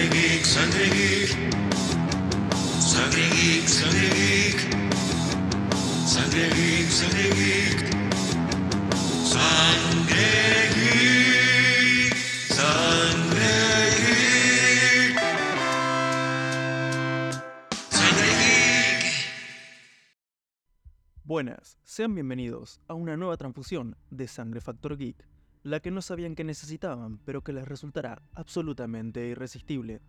Sangre geek, sangre geek. Sangre geek, sangre geek. Sangre geek, sangre geek. Sangre geek. Sangre geek. Sangre geek. Buenas, sean bienvenidos a una nueva transfusión de Sangre Factor Geek, la que no sabían que necesitaban, pero que les resultará absolutamente irresistible.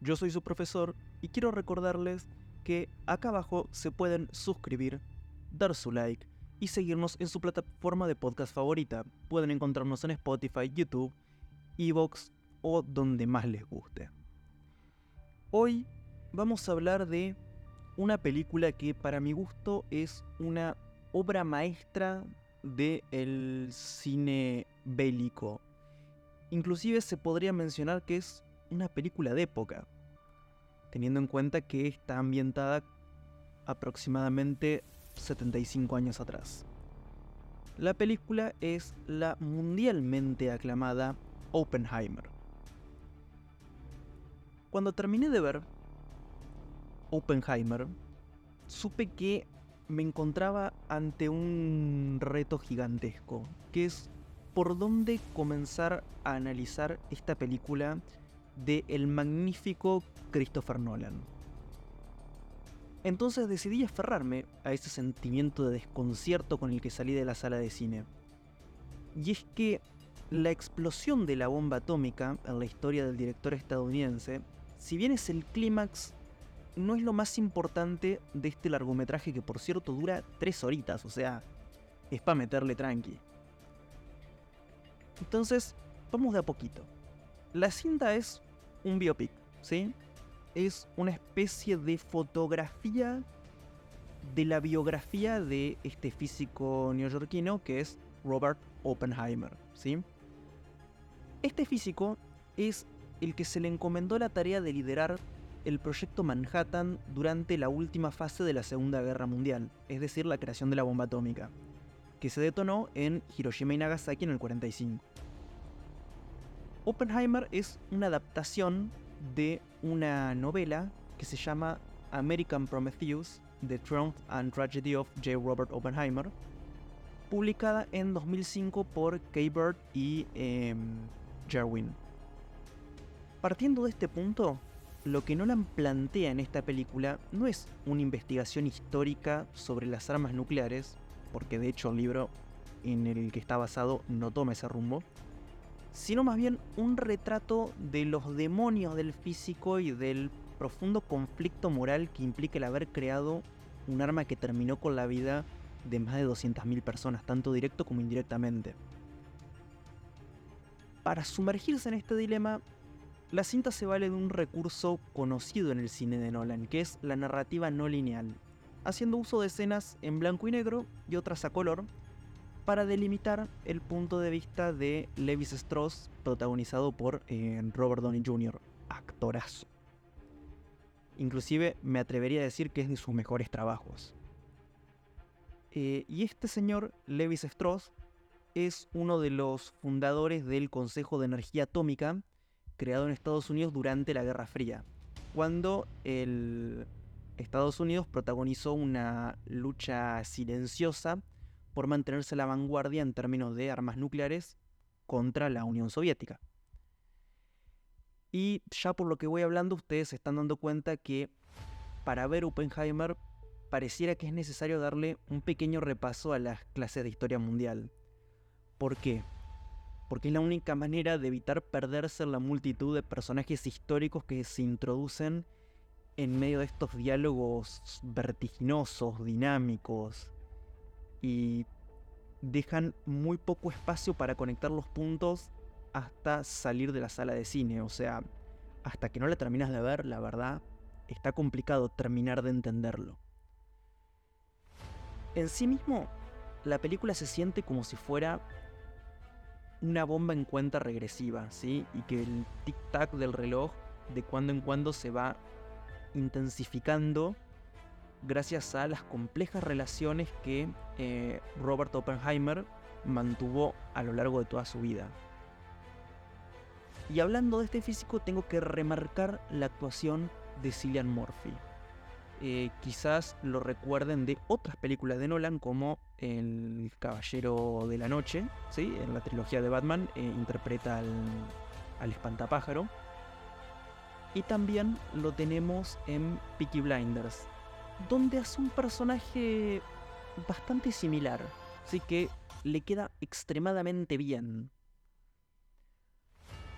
Yo soy su profesor y quiero recordarles que acá abajo se pueden suscribir, dar su like y seguirnos en su plataforma de podcast favorita. Pueden encontrarnos en Spotify, YouTube, Evox o donde más les guste. Hoy vamos a hablar de una película que para mi gusto es una obra maestra del cine bélico. Inclusive se podría mencionar que es una película de época, teniendo en cuenta que está ambientada aproximadamente 75 años atrás. La película es la mundialmente aclamada Oppenheimer. Cuando terminé de ver Oppenheimer, supe que me encontraba ante un reto gigantesco, que es por dónde comenzar a analizar esta película de el magnífico Christopher Nolan. Entonces decidí aferrarme a ese sentimiento de desconcierto con el que salí de la sala de cine. Y es que la explosión de la bomba atómica en la historia del director estadounidense, si bien es el clímax no es lo más importante de este largometraje que por cierto dura tres horitas, o sea, es para meterle tranqui. Entonces, vamos de a poquito. La cinta es un biopic, ¿sí? Es una especie de fotografía de la biografía de este físico neoyorquino que es Robert Oppenheimer, ¿sí? Este físico es el que se le encomendó la tarea de liderar el proyecto Manhattan durante la última fase de la Segunda Guerra Mundial, es decir, la creación de la bomba atómica, que se detonó en Hiroshima y Nagasaki en el 45. Oppenheimer es una adaptación de una novela que se llama American Prometheus, The Triumph and Tragedy of J. Robert Oppenheimer, publicada en 2005 por K-Bird y eh, Jerwin. Partiendo de este punto, lo que Nolan plantea en esta película no es una investigación histórica sobre las armas nucleares, porque de hecho el libro en el que está basado no toma ese rumbo, sino más bien un retrato de los demonios del físico y del profundo conflicto moral que implica el haber creado un arma que terminó con la vida de más de 200.000 personas, tanto directo como indirectamente. Para sumergirse en este dilema, la cinta se vale de un recurso conocido en el cine de Nolan, que es la narrativa no lineal, haciendo uso de escenas en blanco y negro y otras a color, para delimitar el punto de vista de Levis Strauss, protagonizado por eh, Robert Downey Jr., actorazo. Inclusive me atrevería a decir que es de sus mejores trabajos. Eh, y este señor, Levis Strauss, es uno de los fundadores del Consejo de Energía Atómica, creado en Estados Unidos durante la Guerra Fría, cuando el Estados Unidos protagonizó una lucha silenciosa por mantenerse a la vanguardia en términos de armas nucleares contra la Unión Soviética. Y ya por lo que voy hablando, ustedes se están dando cuenta que para ver Oppenheimer pareciera que es necesario darle un pequeño repaso a las clases de historia mundial. ¿Por qué? Porque es la única manera de evitar perderse en la multitud de personajes históricos que se introducen en medio de estos diálogos vertiginosos, dinámicos, y dejan muy poco espacio para conectar los puntos hasta salir de la sala de cine. O sea, hasta que no la terminas de ver, la verdad, está complicado terminar de entenderlo. En sí mismo, la película se siente como si fuera una bomba en cuenta regresiva, ¿sí? Y que el tic-tac del reloj de cuando en cuando se va intensificando gracias a las complejas relaciones que eh, Robert Oppenheimer mantuvo a lo largo de toda su vida. Y hablando de este físico, tengo que remarcar la actuación de Cillian Murphy. Eh, quizás lo recuerden de otras películas de Nolan como El Caballero de la Noche, ¿sí? en la trilogía de Batman eh, interpreta al, al espantapájaro. Y también lo tenemos en Peaky Blinders, donde hace un personaje bastante similar, así que le queda extremadamente bien.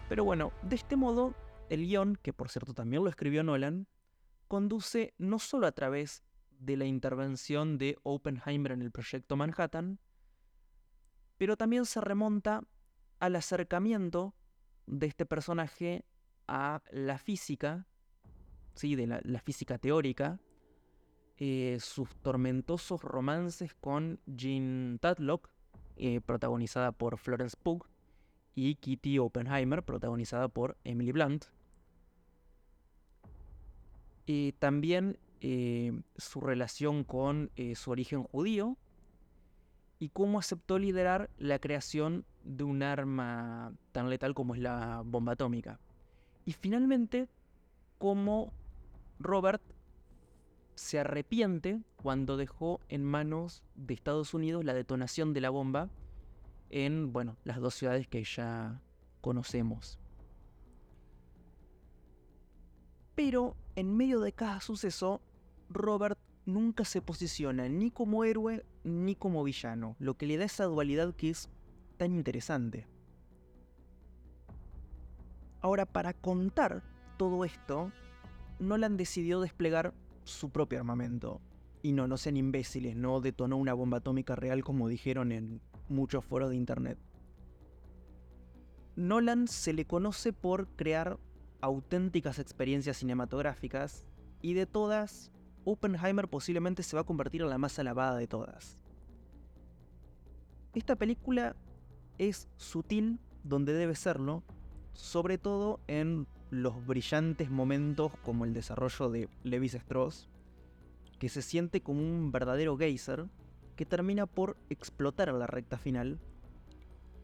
Pero bueno, de este modo, el guion, que por cierto también lo escribió Nolan, conduce no solo a través de la intervención de Oppenheimer en el proyecto Manhattan, pero también se remonta al acercamiento de este personaje a la física, ¿sí? de la, física teórica, eh, sus tormentosos romances con Jean Tatlock, eh, protagonizada por Florence Pugh, y Kitty Oppenheimer, protagonizada por Emily Blunt. Y también eh, su relación con eh, su origen judío y cómo aceptó liderar la creación de un arma tan letal como es la bomba atómica. Y finalmente, cómo Robert se arrepiente cuando dejó en manos de Estados Unidos la detonación de la bomba en, bueno, las dos ciudades que ya conocemos. Pero en medio de cada suceso, Robert nunca se posiciona ni como héroe ni como villano, lo que le da esa dualidad que es tan interesante. Ahora, para contar todo esto, Nolan decidió desplegar su propio armamento. Y no, no sean imbéciles, no detonó una bomba atómica real como dijeron en muchos foros de internet. Nolan se le conoce por crear auténticas experiencias cinematográficas y de todas, Oppenheimer posiblemente se va a convertir en la más alabada de todas. Esta película es sutil donde debe serlo, sobre todo en los brillantes momentos como el desarrollo de Levis Strauss, que se siente como un verdadero geyser que termina por explotar a la recta final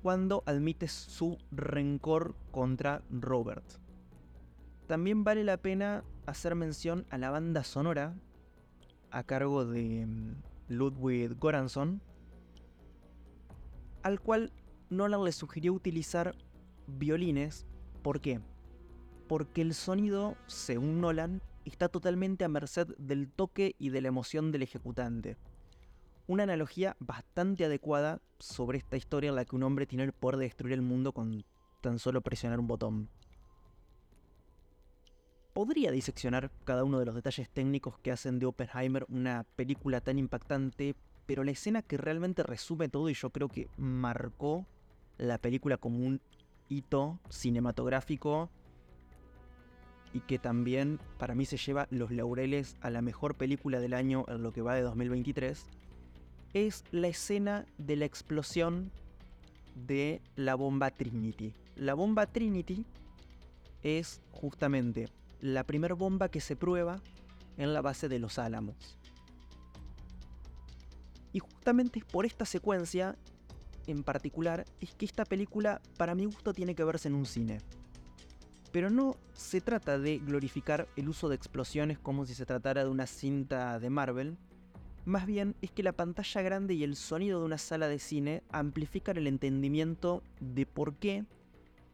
cuando admite su rencor contra Robert. También vale la pena hacer mención a la banda sonora a cargo de mm, Ludwig Goranson, al cual Nolan le sugirió utilizar violines. ¿Por qué? Porque el sonido, según Nolan, está totalmente a merced del toque y de la emoción del ejecutante una analogía bastante adecuada sobre esta historia en la que un hombre tiene el poder de destruir el mundo con tan solo presionar un botón. Podría diseccionar cada uno de los detalles técnicos que hacen de Oppenheimer una película tan impactante, pero la escena que realmente resume todo y yo creo que marcó la película como un cinematográfico y que también para mí se lleva los laureles a la mejor película del año en lo que va de 2023, es la escena de la explosión de la bomba Trinity. La bomba Trinity es justamente la primera bomba que se prueba en la base de los Álamos. Y justamente por esta secuencia en particular es que esta película para mi gusto tiene que verse en un cine. Pero no se trata de glorificar el uso de explosiones como si se tratara de una cinta de Marvel, más bien es que la pantalla grande y el sonido de una sala de cine amplifican el entendimiento de por qué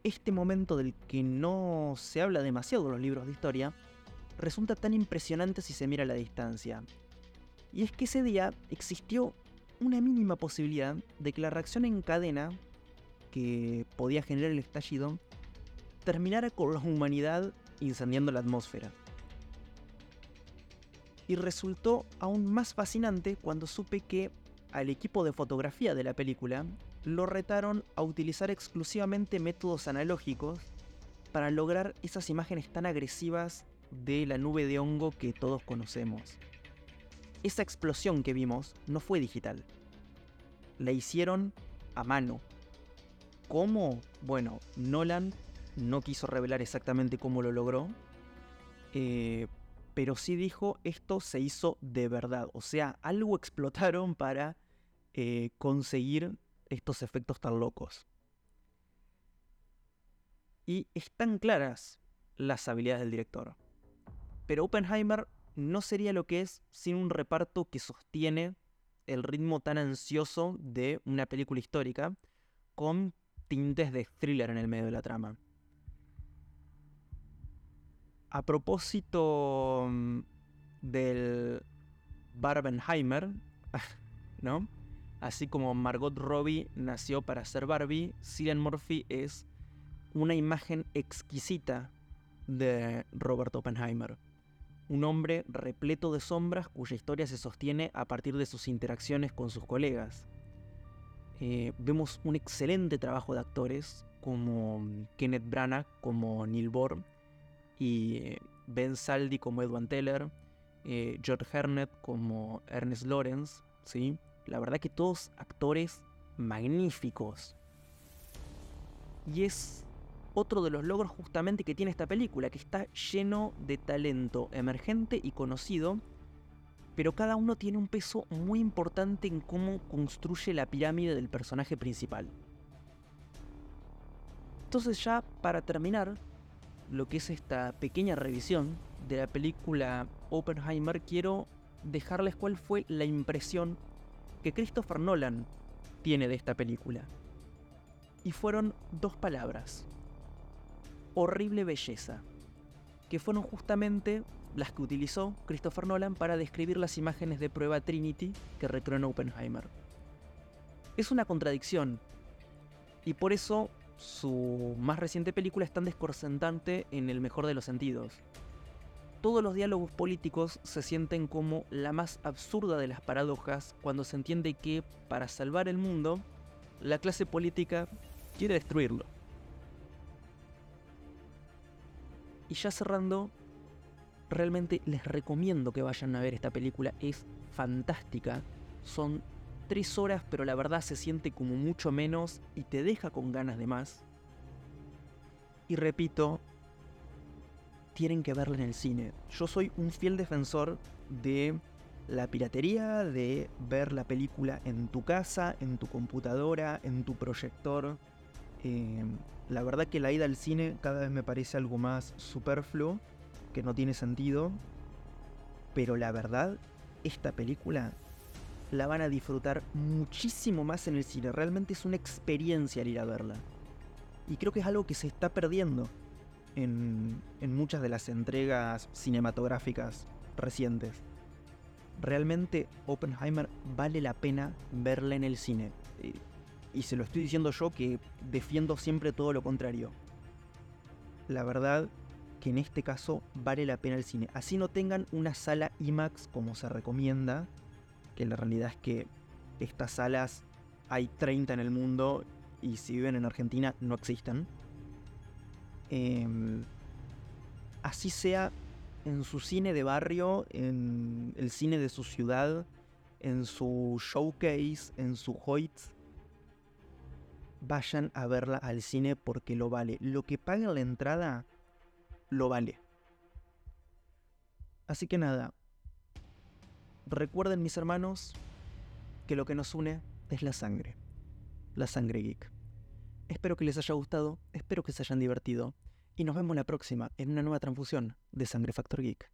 este momento del que no se habla demasiado en los libros de historia resulta tan impresionante si se mira a la distancia. Y es que ese día existió una mínima posibilidad de que la reacción en cadena que podía generar el estallido terminara con la humanidad incendiando la atmósfera y resultó aún más fascinante cuando supe que al equipo de fotografía de la película lo retaron a utilizar exclusivamente métodos analógicos para lograr esas imágenes tan agresivas de la nube de hongo que todos conocemos. Esa explosión que vimos no fue digital. La hicieron a mano. ¿Cómo? Bueno, Nolan no quiso revelar exactamente cómo lo logró, eh, pero sí dijo esto se hizo de verdad. O sea, algo explotaron para eh, conseguir estos efectos tan locos. y están claras las habilidades del director. Pero Oppenheimer no sería lo que es sin un reparto que sostiene el ritmo tan ansioso de una película histórica con tintes de thriller en el medio de la trama. A propósito mm, del Barbenheimer, ¿no? Así como Margot Robbie nació para ser Barbie, Cillian Murphy es una imagen exquisita de Robert Oppenheimer. Un hombre repleto de sombras cuya historia se sostiene a partir de sus interacciones con sus colegas. Eh, vemos un excelente trabajo de actores como Kenneth Branagh como Neil Bohr y eh, Ben Saldi como Edwin Teller, eh, George Hernet como Ernest Lawrence, ¿sí? La verdad que todos actores magníficos. Y es otro de los logros justamente que tiene esta película, que está lleno de talento emergente y conocido, pero cada uno tiene un peso muy importante en cómo construye la pirámide del personaje principal. Entonces ya para terminar lo que es esta pequeña revisión de la película Oppenheimer, quiero dejarles cuál fue la impresión que Christopher Nolan tiene de esta película. Y fueron dos palabras. Horrible belleza. Que fueron justamente las que utilizó Christopher Nolan para describir las imágenes de prueba Trinity que recreó en Oppenheimer. Es una contradicción. Y por eso su más reciente película es tan desconcentante en el mejor de los sentidos todos los diálogos políticos se sienten como la más absurda de las paradojas cuando se entiende que, para salvar el mundo, la clase política quiere destruirlo. Y ya cerrando, realmente les recomiendo que vayan a ver esta película, es fantástica. Son tres horas, pero la verdad se siente como mucho menos y te deja con ganas de más. Y repito, tienen que verla en el cine. Yo soy un fiel defensor de la piratería, de ver la película en tu casa, en tu computadora, en tu proyector. Eh, la verdad que la ida al cine cada vez me parece algo más superfluo, que no tiene sentido. Pero la verdad, esta película la van a disfrutar muchísimo más en el cine. Realmente es una experiencia al ir a verla. Y creo que es algo que se está perdiendo en, muchas de las entregas cinematográficas recientes. Realmente Oppenheimer vale la pena verla en el cine. Y se lo estoy diciendo yo que defiendo siempre todo lo contrario. La verdad que en este caso vale la pena el cine. Así no tengan una sala IMAX como se recomienda, que la realidad es que estas salas hay 30 en el mundo y si viven en Argentina no existen. Em, así sea en su cine de barrio, en el cine de su ciudad, en su showcase, en su Hoyt, vayan a verla al cine porque lo vale. Lo que paguen la entrada, lo vale. Así que nada, recuerden mis hermanos que lo que nos une es la sangre, la sangre geek. Espero que les haya gustado, espero que se hayan divertido y nos vemos la próxima en una nueva transfusión de Sangre Factor Geek.